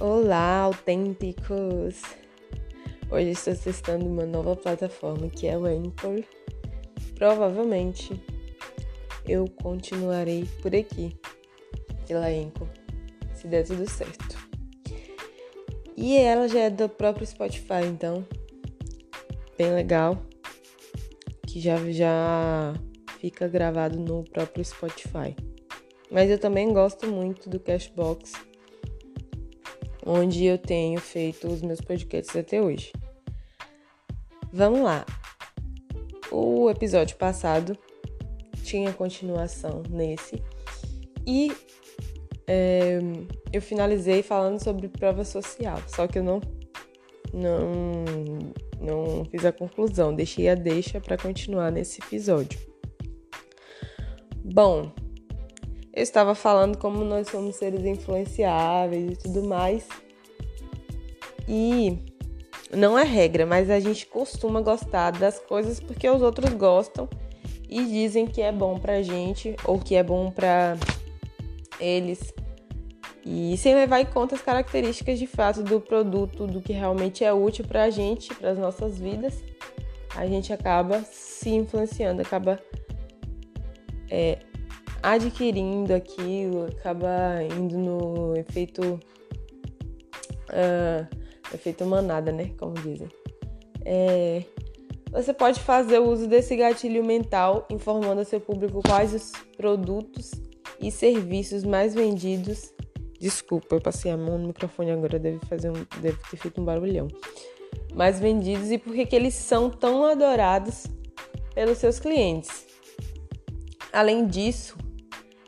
Olá, autênticos! Hoje estou testando uma nova plataforma que é o Anchor. Provavelmente eu continuarei por aqui, pela Anchor, se der tudo certo. E ela já é do próprio Spotify, então bem legal, que já já fica gravado no próprio Spotify. Mas eu também gosto muito do Cashbox onde eu tenho feito os meus podcasts até hoje. Vamos lá. O episódio passado tinha continuação nesse e é, eu finalizei falando sobre prova social, só que eu não não não fiz a conclusão, deixei a deixa para continuar nesse episódio. Bom, eu estava falando como nós somos seres influenciáveis e tudo mais. E não é regra, mas a gente costuma gostar das coisas porque os outros gostam e dizem que é bom pra gente ou que é bom pra eles. E sem levar em conta as características de fato do produto, do que realmente é útil pra gente, para as nossas vidas, a gente acaba se influenciando, acaba é, adquirindo aquilo, acaba indo no efeito. Uh, efeito manada, né? Como dizem. É, você pode fazer uso desse gatilho mental informando ao seu público quais os produtos e serviços mais vendidos. Desculpa, eu passei a mão no microfone agora, deve, fazer um, deve ter feito um barulhão. Mais vendidos e por que eles são tão adorados pelos seus clientes. Além disso,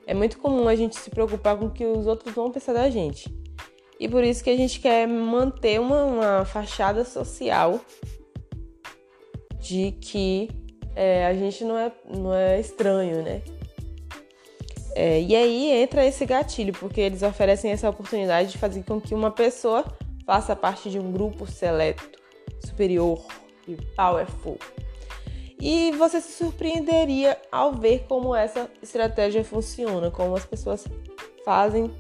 é muito comum a gente se preocupar com o que os outros vão pensar da gente. E por isso que a gente quer manter uma, uma fachada social de que é, a gente não é, não é estranho, né? É, e aí entra esse gatilho, porque eles oferecem essa oportunidade de fazer com que uma pessoa faça parte de um grupo seleto, superior e powerful. E você se surpreenderia ao ver como essa estratégia funciona, como as pessoas fazem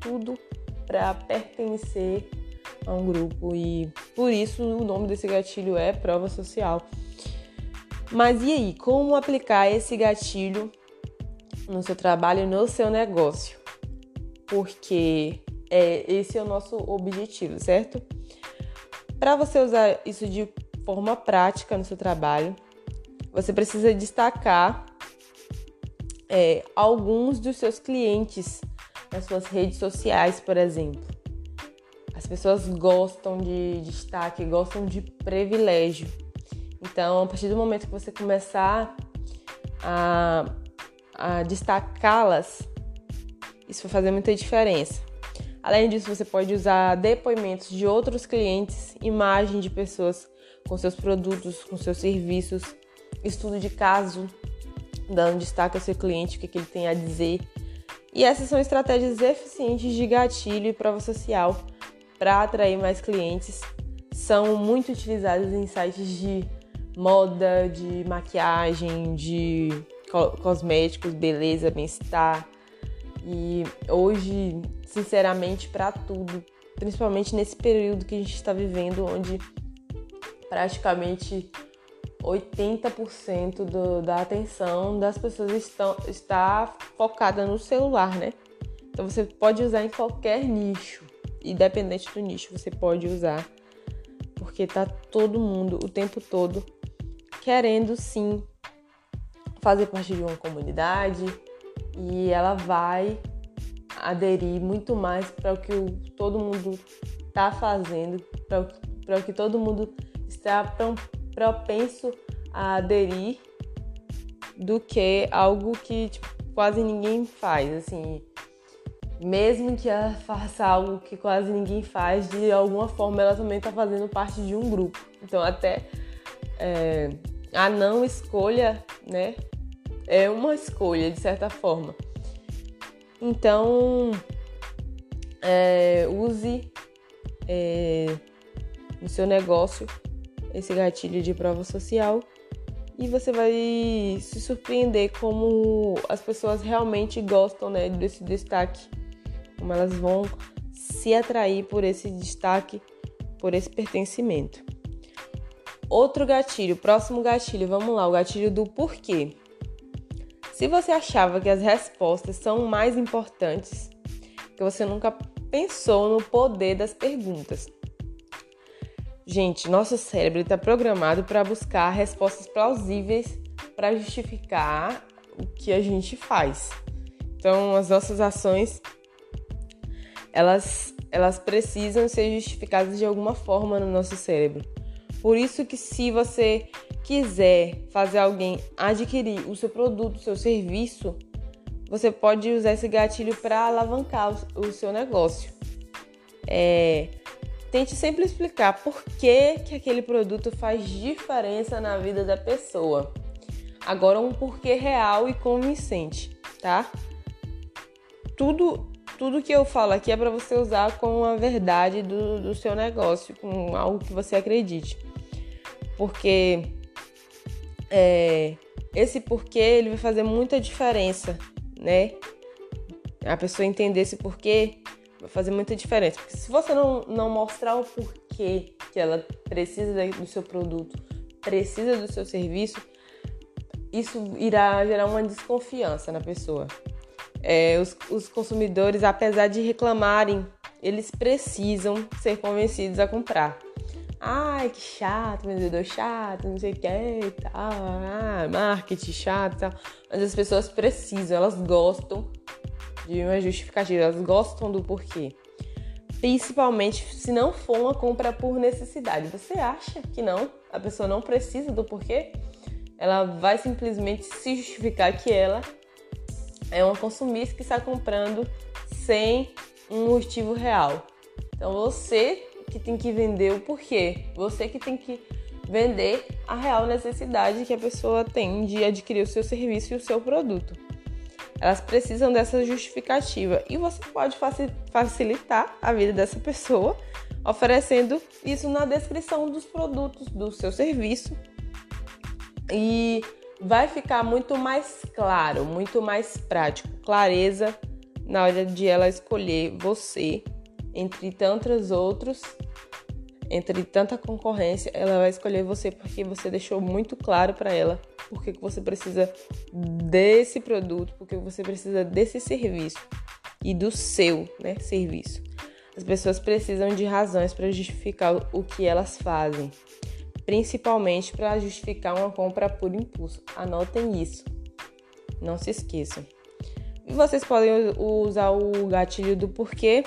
tudo para pertencer a um grupo e por isso o nome desse gatilho é prova social. Mas e aí, como aplicar esse gatilho no seu trabalho, no seu negócio? Porque é, esse é o nosso objetivo, certo? Para você usar isso de forma prática no seu trabalho, você precisa destacar é, alguns dos seus clientes nas suas redes sociais, por exemplo. As pessoas gostam de destaque, gostam de privilégio. Então, a partir do momento que você começar a, a destacá-las, isso vai fazer muita diferença. Além disso, você pode usar depoimentos de outros clientes, imagem de pessoas com seus produtos, com seus serviços, estudo de caso, dando destaque ao seu cliente, o que, que ele tem a dizer. E essas são estratégias eficientes de gatilho e prova social para atrair mais clientes. São muito utilizadas em sites de moda, de maquiagem, de cosméticos, beleza, bem-estar. E hoje, sinceramente, para tudo, principalmente nesse período que a gente está vivendo, onde praticamente 80% do, da atenção das pessoas estão, está focada no celular, né? Então você pode usar em qualquer nicho, independente do nicho, você pode usar, porque tá todo mundo o tempo todo querendo sim fazer parte de uma comunidade. E ela vai aderir muito mais para o que o, todo mundo está fazendo, para o que todo mundo está propenso a aderir do que algo que tipo, quase ninguém faz, assim. Mesmo que ela faça algo que quase ninguém faz, de alguma forma ela também está fazendo parte de um grupo. Então até é, a não escolha, né, é uma escolha de certa forma. Então é, use é, no seu negócio esse gatilho de prova social e você vai se surpreender como as pessoas realmente gostam né, desse destaque, como elas vão se atrair por esse destaque, por esse pertencimento. Outro gatilho, próximo gatilho, vamos lá, o gatilho do porquê. Se você achava que as respostas são mais importantes, que você nunca pensou no poder das perguntas. Gente, nosso cérebro está programado para buscar respostas plausíveis para justificar o que a gente faz. Então, as nossas ações elas, elas precisam ser justificadas de alguma forma no nosso cérebro. Por isso que se você quiser fazer alguém adquirir o seu produto, o seu serviço, você pode usar esse gatilho para alavancar o, seu negócio. É, tente sempre explicar por que, que aquele produto faz diferença na vida da pessoa. Agora um porquê real e convincente, tá? Tudo, tudo que eu falo aqui é para você usar com a verdade do, do seu negócio, com algo que você acredite. Porque é, esse porquê ele vai fazer muita diferença, né? A pessoa entender esse porquê vai fazer muita diferença. Porque se você não, não mostrar o porquê que ela precisa do seu produto, precisa do seu serviço, isso irá gerar uma desconfiança na pessoa. É, os, os consumidores, apesar de reclamarem, eles precisam ser convencidos a comprar. Ai, que chato, vendedor chato, não sei o que e tal. Ah, marketing chato tal. Mas as pessoas precisam, elas gostam de uma justificativa, elas gostam do porquê. Principalmente se não for uma compra por necessidade. Você acha que não? A pessoa não precisa do porquê? ela vai simplesmente se justificar que ela é uma consumista que está comprando sem um motivo real. Então você que tem que vender o porquê, você que tem que vender a real necessidade que a pessoa tem de adquirir o seu serviço e o seu produto. Elas precisam dessa justificativa. E você pode facilitar a vida dessa pessoa oferecendo isso na descrição dos produtos do seu serviço. E vai ficar muito mais claro, muito mais prático, clareza na hora de ela escolher você. Entre tantos outros, entre tanta concorrência, ela vai escolher você porque você deixou muito claro para ela porque que você precisa desse produto, porque você precisa desse serviço e do seu, né, serviço. As pessoas precisam de razões para justificar o que elas fazem principalmente para justificar uma compra por impulso. Anotem isso. Não se esqueçam. E vocês podem usar o gatilho do porquê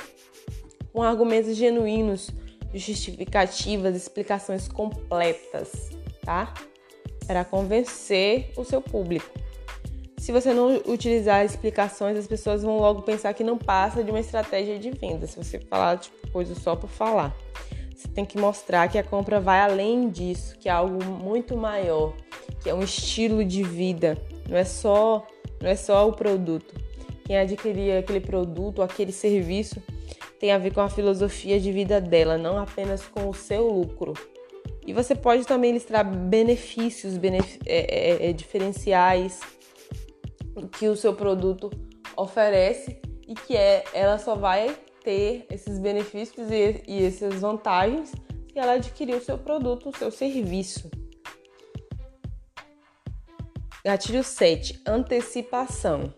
com argumentos genuínos, justificativas, explicações completas, tá? Para convencer o seu público. Se você não utilizar explicações, as pessoas vão logo pensar que não passa de uma estratégia de venda. Se você falar tipo, coisa só por falar. Você tem que mostrar que a compra vai além disso, que é algo muito maior, que é um estilo de vida, não é só, não é só o produto. Quem adquirir aquele produto, aquele serviço, tem a ver com a filosofia de vida dela, não apenas com o seu lucro. E você pode também listar benefícios benef é, é, é, diferenciais que o seu produto oferece e que é, ela só vai ter esses benefícios e, e essas vantagens se ela adquirir o seu produto, o seu serviço. Gatilho 7, antecipação.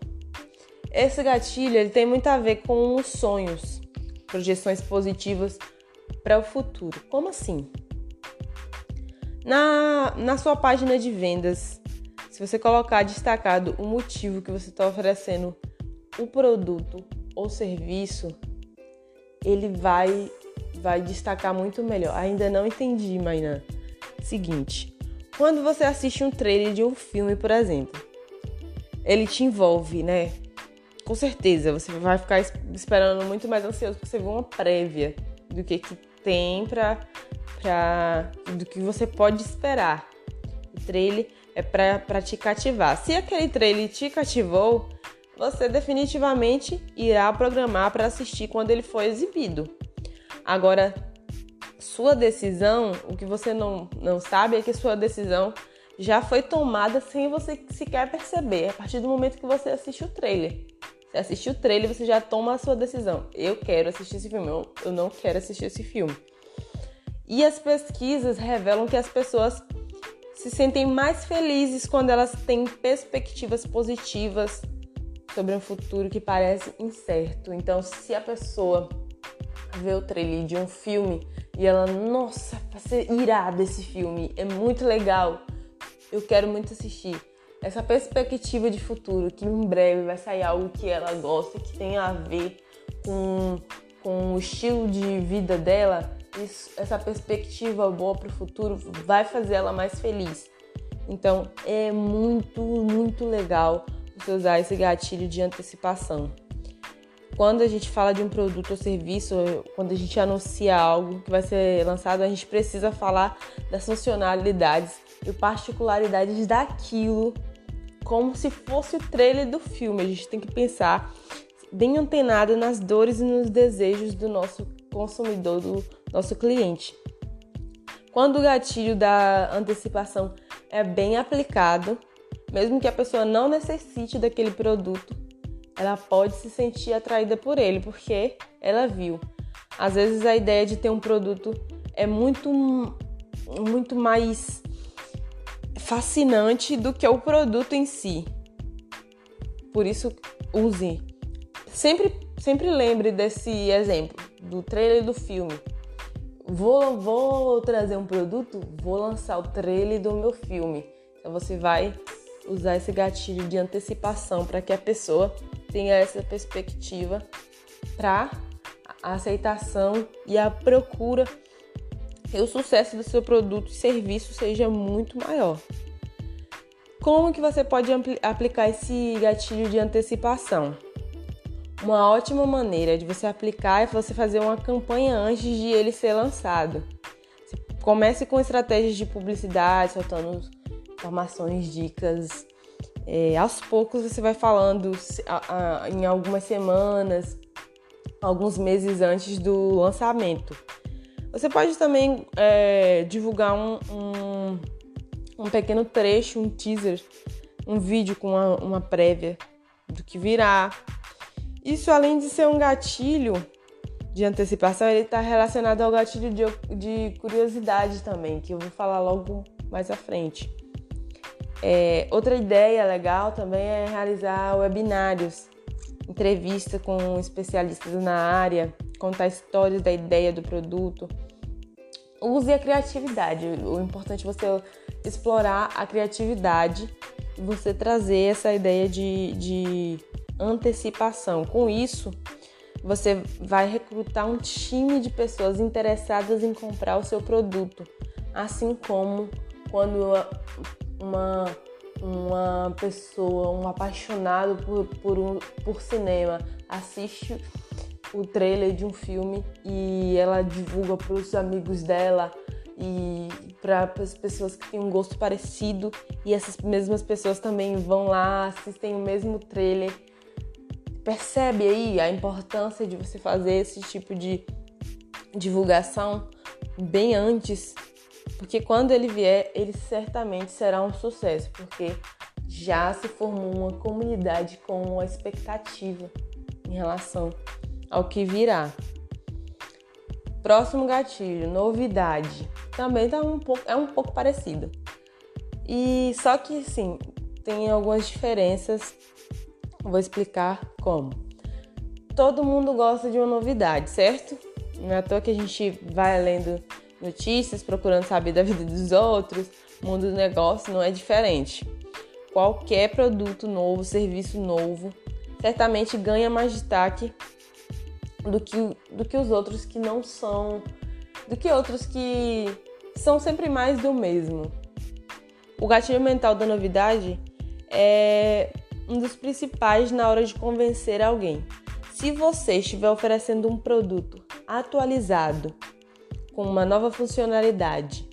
Esse gatilho ele tem muito a ver com os sonhos, projeções positivas para o futuro. Como assim? Na, na sua página de vendas, se você colocar destacado o motivo que você está oferecendo o produto ou serviço, ele vai vai destacar muito melhor. Ainda não entendi, Mainã. Seguinte, quando você assiste um trailer de um filme, por exemplo, ele te envolve, né? Com certeza, você vai ficar esperando muito mais ansioso porque você vê uma prévia do que, que tem pra. do que você pode esperar. O trailer é pra te cativar. Se aquele trailer te cativou, você definitivamente irá programar para assistir quando ele for exibido. Agora, sua decisão, o que você não, não sabe é que sua decisão já foi tomada sem você sequer perceber, a partir do momento que você assiste o trailer. Você assistiu o trailer, você já toma a sua decisão. Eu quero assistir esse filme, eu, eu não quero assistir esse filme. E as pesquisas revelam que as pessoas se sentem mais felizes quando elas têm perspectivas positivas sobre um futuro que parece incerto. Então, se a pessoa vê o trailer de um filme e ela, nossa, vai ser irado esse filme, é muito legal, eu quero muito assistir. Essa perspectiva de futuro, que em breve vai sair algo que ela gosta, que tem a ver com, com o estilo de vida dela, isso, essa perspectiva boa para o futuro vai fazer ela mais feliz. Então é muito, muito legal você usar esse gatilho de antecipação. Quando a gente fala de um produto ou serviço, quando a gente anuncia algo que vai ser lançado, a gente precisa falar das funcionalidades e particularidades daquilo, como se fosse o trailer do filme. A gente tem que pensar bem antenado nas dores e nos desejos do nosso consumidor, do nosso cliente. Quando o gatilho da antecipação é bem aplicado, mesmo que a pessoa não necessite daquele produto, ela pode se sentir atraída por ele, porque ela viu. Às vezes a ideia de ter um produto é muito muito mais fascinante do que o produto em si. Por isso use. Sempre sempre lembre desse exemplo do trailer do filme. Vou, vou trazer um produto, vou lançar o trailer do meu filme. Então você vai usar esse gatilho de antecipação para que a pessoa tenha essa perspectiva para a aceitação e a procura o sucesso do seu produto e serviço seja muito maior. Como que você pode aplicar esse gatilho de antecipação? Uma ótima maneira de você aplicar é você fazer uma campanha antes de ele ser lançado. Comece com estratégias de publicidade, soltando informações, dicas. É, aos poucos você vai falando em algumas semanas, alguns meses antes do lançamento. Você pode também é, divulgar um, um, um, pequeno trecho, um teaser, um vídeo com uma, uma prévia do que virá, isso, além de ser um gatilho de antecipação, ele está relacionado ao gatilho de, de, curiosidade também, que eu vou falar logo mais à frente. É, outra ideia legal também é realizar webinários, entrevista com especialistas na área, contar histórias da ideia do produto. Use a criatividade. O importante é você explorar a criatividade e você trazer essa ideia de, de antecipação. Com isso, você vai recrutar um time de pessoas interessadas em comprar o seu produto, assim como quando uma, uma pessoa, um apaixonado por, por, um, por cinema, assiste o trailer de um filme e ela divulga para os amigos dela e para as pessoas que têm um gosto parecido. E essas mesmas pessoas também vão lá, assistem o mesmo trailer. Percebe aí a importância de você fazer esse tipo de divulgação bem antes, porque quando ele vier, ele certamente será um sucesso, porque já se formou uma comunidade com uma expectativa em relação ao que virá. Próximo gatilho, novidade. Também tá um pouco, é um pouco parecido. E só que sim, tem algumas diferenças Vou explicar como. Todo mundo gosta de uma novidade, certo? Não é à toa que a gente vai lendo notícias, procurando saber da vida dos outros. Mundo do negócio não é diferente. Qualquer produto novo, serviço novo, certamente ganha mais destaque do que, do que os outros que não são, do que outros que são sempre mais do mesmo. O gatilho mental da novidade é um dos principais na hora de convencer alguém. Se você estiver oferecendo um produto atualizado, com uma nova funcionalidade,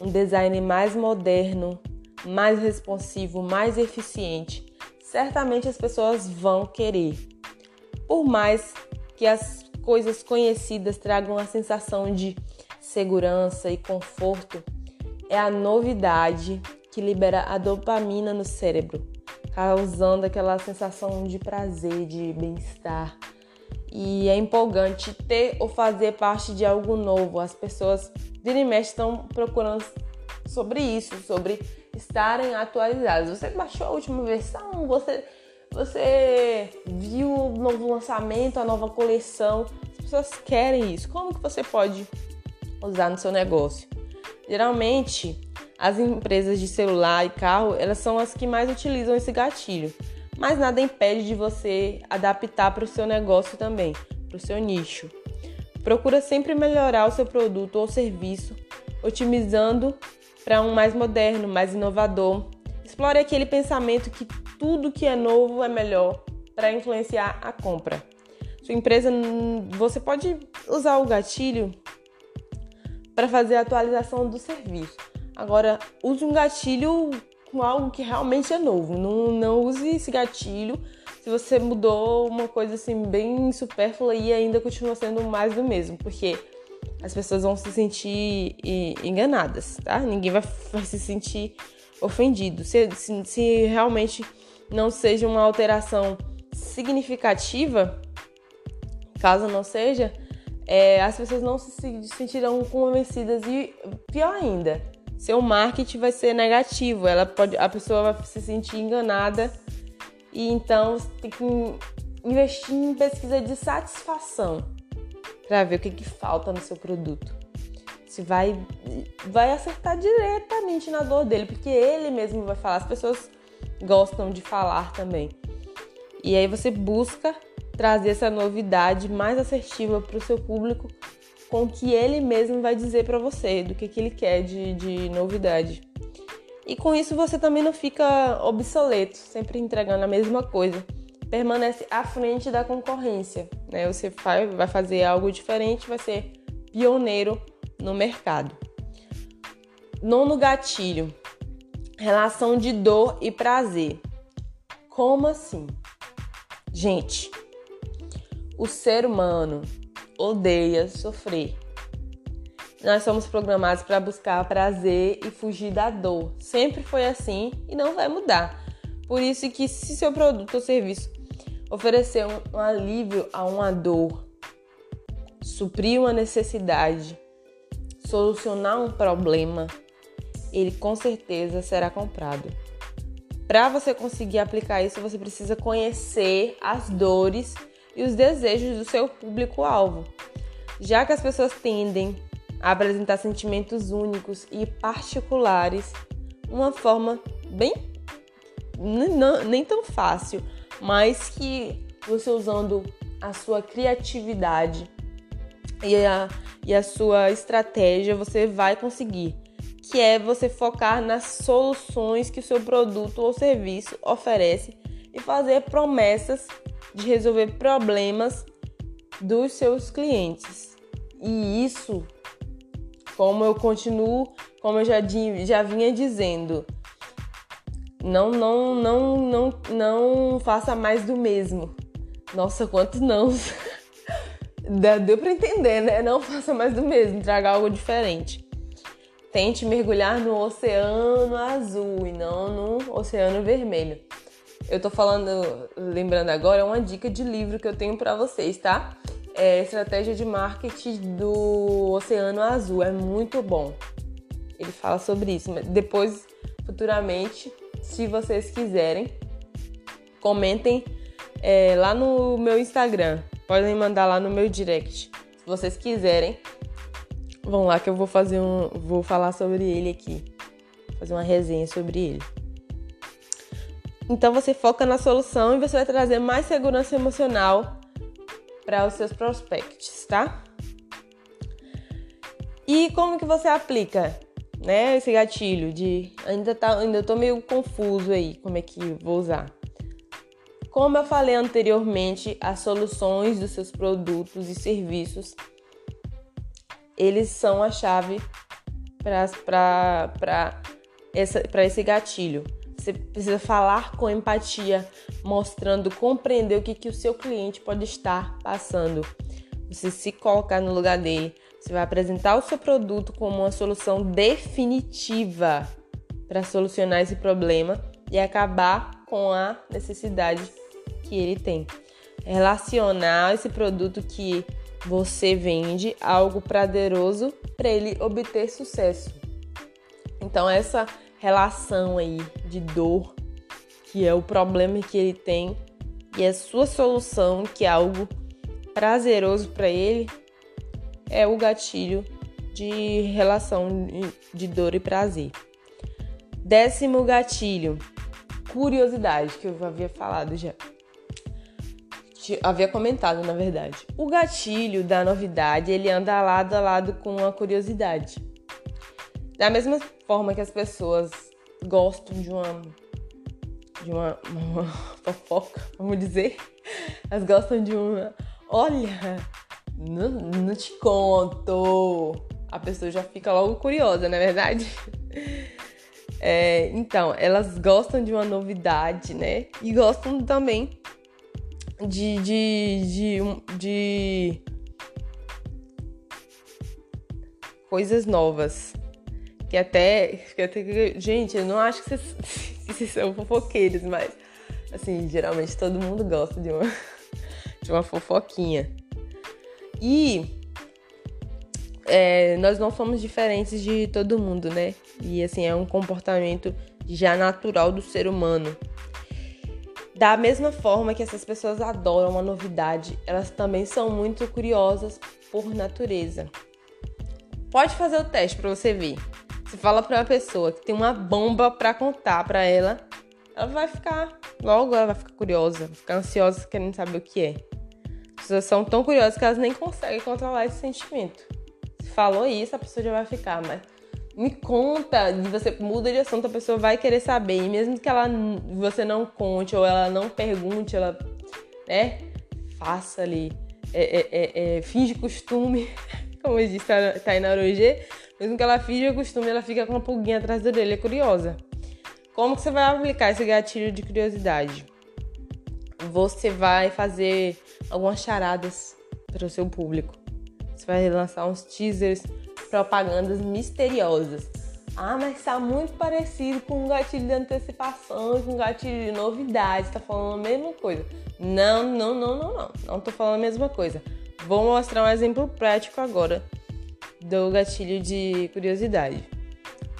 um design mais moderno, mais responsivo, mais eficiente, certamente as pessoas vão querer. Por mais que as coisas conhecidas tragam a sensação de segurança e conforto, é a novidade que libera a dopamina no cérebro causando aquela sensação de prazer, de bem-estar. E é empolgante ter ou fazer parte de algo novo. As pessoas de e estão procurando sobre isso, sobre estarem atualizados. Você baixou a última versão, você, você viu o novo lançamento, a nova coleção. As pessoas querem isso. Como que você pode usar no seu negócio? Geralmente, as empresas de celular e carro, elas são as que mais utilizam esse gatilho. Mas nada impede de você adaptar para o seu negócio também, para o seu nicho. Procura sempre melhorar o seu produto ou serviço, otimizando para um mais moderno, mais inovador. Explore aquele pensamento que tudo que é novo é melhor para influenciar a compra. Sua empresa, você pode usar o gatilho para fazer a atualização do serviço. Agora, use um gatilho com algo que realmente é novo. Não, não use esse gatilho se você mudou uma coisa assim bem supérflua e ainda continua sendo mais do mesmo, porque as pessoas vão se sentir enganadas, tá? Ninguém vai, vai se sentir ofendido. Se, se, se, realmente não seja uma alteração significativa, caso não seja, é, as pessoas não se sentirão convencidas e pior ainda, seu marketing vai ser negativo. Ela pode, a pessoa vai se sentir enganada e então você tem que investir em pesquisa de satisfação para ver o que, que falta no seu produto. Se vai, vai acertar diretamente na dor dele, porque ele mesmo vai falar. As pessoas gostam de falar também. E aí você busca trazer essa novidade mais assertiva para o seu público, com o que ele mesmo vai dizer para você, do que, que ele quer de, de novidade. E com isso você também não fica obsoleto, sempre entregando a mesma coisa permanece à frente da concorrência. Né? Você vai fazer algo diferente, vai ser pioneiro no mercado. Nono gatilho: relação de dor e prazer. Como assim? Gente, o ser humano odeia sofrer. Nós somos programados para buscar prazer e fugir da dor. Sempre foi assim e não vai mudar. Por isso que se seu produto ou serviço oferecer um, um alívio a uma dor, suprir uma necessidade, solucionar um problema, ele com certeza será comprado. Para você conseguir aplicar isso, você precisa conhecer as dores e os desejos do seu público-alvo. Já que as pessoas tendem a apresentar sentimentos únicos e particulares, uma forma bem nem tão fácil mas que você usando a sua criatividade e a, e a sua estratégia você vai conseguir, que é você focar nas soluções que o seu produto ou serviço oferece e fazer promessas de resolver problemas dos seus clientes. E isso, como eu continuo, como eu já, já vinha dizendo, não, não, não, não, não faça mais do mesmo. Nossa, quantos não? Deu para entender, né? Não faça mais do mesmo, traga algo diferente. Tente mergulhar no oceano azul e não no oceano vermelho. Eu tô falando, lembrando agora, é uma dica de livro que eu tenho para vocês, tá? É Estratégia de Marketing do Oceano Azul, é muito bom. Ele fala sobre isso, mas depois, futuramente, se vocês quiserem, comentem é, lá no meu Instagram. Podem mandar lá no meu direct. Se vocês quiserem, vão lá que eu vou fazer um. Vou falar sobre ele aqui. Fazer uma resenha sobre ele. Então você foca na solução e você vai trazer mais segurança emocional para os seus prospects, tá? E como que você aplica? né, esse gatilho de ainda tá, ainda tô meio confuso aí, como é que vou usar. Como eu falei anteriormente, as soluções dos seus produtos e serviços eles são a chave para esse gatilho. Você precisa falar com empatia, mostrando, compreender o que, que o seu cliente pode estar passando. Você se colocar no lugar dele, você vai apresentar o seu produto como uma solução definitiva para solucionar esse problema e acabar com a necessidade que ele tem. Relacionar esse produto que você vende algo prazeroso para ele obter sucesso. Então essa relação aí de dor, que é o problema que ele tem, e a sua solução, que é algo prazeroso para ele, é o gatilho de relação de dor e prazer. Décimo gatilho, curiosidade, que eu havia falado já. Havia comentado, na verdade. O gatilho da novidade, ele anda lado a lado com a curiosidade. Da mesma forma que as pessoas gostam de uma de uma, uma fofoca, vamos dizer, elas gostam de uma, olha, não, não te conto. A pessoa já fica logo curiosa, não é verdade? É, então, elas gostam de uma novidade, né? E gostam também de, de, de, de coisas novas. Que até, que até. Gente, eu não acho que vocês, vocês são fofoqueiros, mas assim, geralmente todo mundo gosta de uma, de uma fofoquinha. E é, nós não somos diferentes de todo mundo, né? E assim, é um comportamento já natural do ser humano. Da mesma forma que essas pessoas adoram uma novidade, elas também são muito curiosas por natureza. Pode fazer o teste para você ver. Você fala para uma pessoa que tem uma bomba para contar para ela, ela vai ficar, logo ela vai ficar curiosa, vai ficar ansiosa querendo saber o que é. As pessoas são tão curiosas que elas nem conseguem controlar esse sentimento. Se falou isso, a pessoa já vai ficar, mas me conta, você muda de assunto, a pessoa vai querer saber. E mesmo que ela você não conte ou ela não pergunte, ela, né, faça ali, é, é, é, é finge costume, como diz Taina Orogê, mesmo que ela finja costume, ela fica com uma pulguinha atrás da orelha, curiosa. Como que você vai aplicar esse gatilho de curiosidade? Você vai fazer algumas charadas para o seu público. Você vai lançar uns teasers, propagandas misteriosas. Ah, mas está muito parecido com um gatilho de antecipação, com um gatilho de novidade, está falando a mesma coisa. Não, não, não, não, não. Não estou falando a mesma coisa. Vou mostrar um exemplo prático agora do gatilho de curiosidade.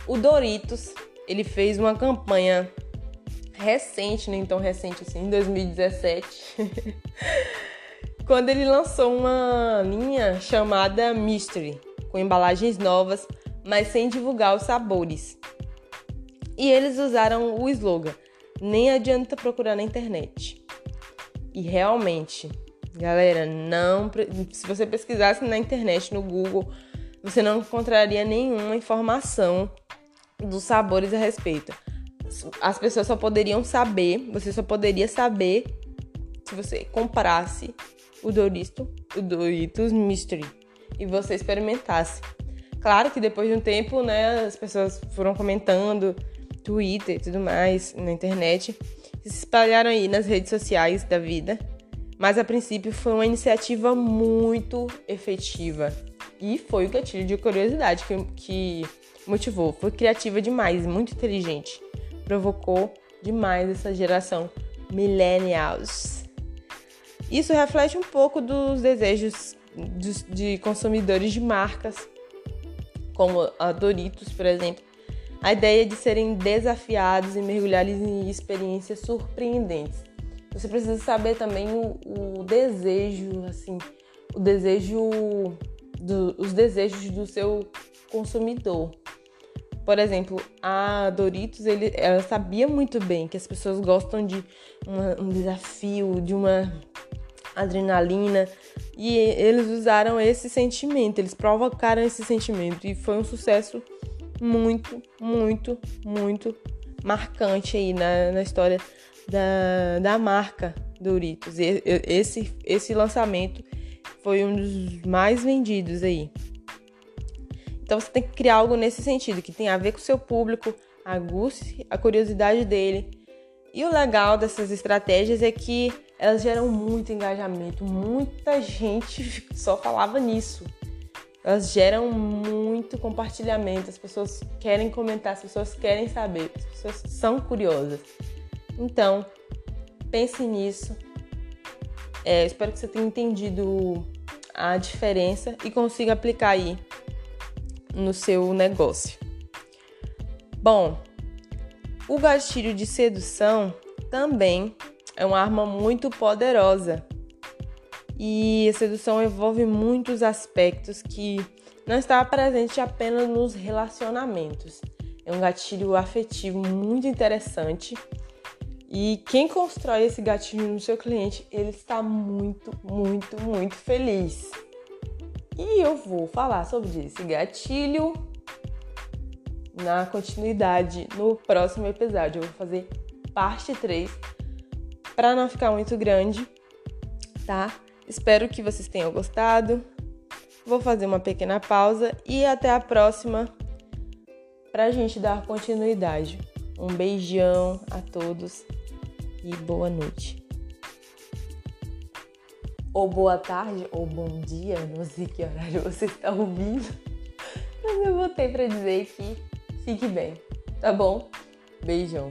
O Doritos, ele fez uma campanha recente, nem tão recente assim, em 2017, quando ele lançou uma linha chamada Mystery, com embalagens novas, mas sem divulgar os sabores. E eles usaram o slogan: nem adianta procurar na internet. E realmente, galera, não. Se você pesquisasse na internet, no Google, você não encontraria nenhuma informação dos sabores a respeito. As pessoas só poderiam saber, você só poderia saber se você comprasse o Doritos, o Doritos Mystery e você experimentasse. Claro que depois de um tempo, né, as pessoas foram comentando, Twitter e tudo mais, na internet, se espalharam aí nas redes sociais da vida. Mas a princípio foi uma iniciativa muito efetiva e foi o gatilho de curiosidade que, que motivou. Foi criativa demais, muito inteligente. Provocou demais essa geração millennials. Isso reflete um pouco dos desejos de consumidores de marcas, como a Doritos, por exemplo. A ideia de serem desafiados e mergulhados em experiências surpreendentes. Você precisa saber também o, o desejo, assim, o desejo do, os desejos do seu consumidor. Por exemplo, a Doritos, ele, ela sabia muito bem que as pessoas gostam de uma, um desafio, de uma adrenalina, e eles usaram esse sentimento, eles provocaram esse sentimento, e foi um sucesso muito, muito, muito marcante aí na, na história da, da marca Doritos. E, esse, esse lançamento foi um dos mais vendidos aí. Então você tem que criar algo nesse sentido, que tem a ver com o seu público, aguce a curiosidade dele. E o legal dessas estratégias é que elas geram muito engajamento, muita gente só falava nisso. Elas geram muito compartilhamento, as pessoas querem comentar, as pessoas querem saber, as pessoas são curiosas. Então, pense nisso. É, espero que você tenha entendido a diferença e consiga aplicar aí no seu negócio. Bom, o gatilho de sedução também é uma arma muito poderosa. E a sedução envolve muitos aspectos que não está presente apenas nos relacionamentos. É um gatilho afetivo muito interessante. E quem constrói esse gatilho no seu cliente, ele está muito, muito, muito feliz. E eu vou falar sobre esse gatilho na continuidade no próximo episódio. Eu vou fazer parte 3 para não ficar muito grande, tá? Espero que vocês tenham gostado. Vou fazer uma pequena pausa e até a próxima para a gente dar continuidade. Um beijão a todos e boa noite. Ou boa tarde, ou bom dia, não sei que horário você está ouvindo. Mas eu voltei para dizer que fique bem, tá bom? Beijão.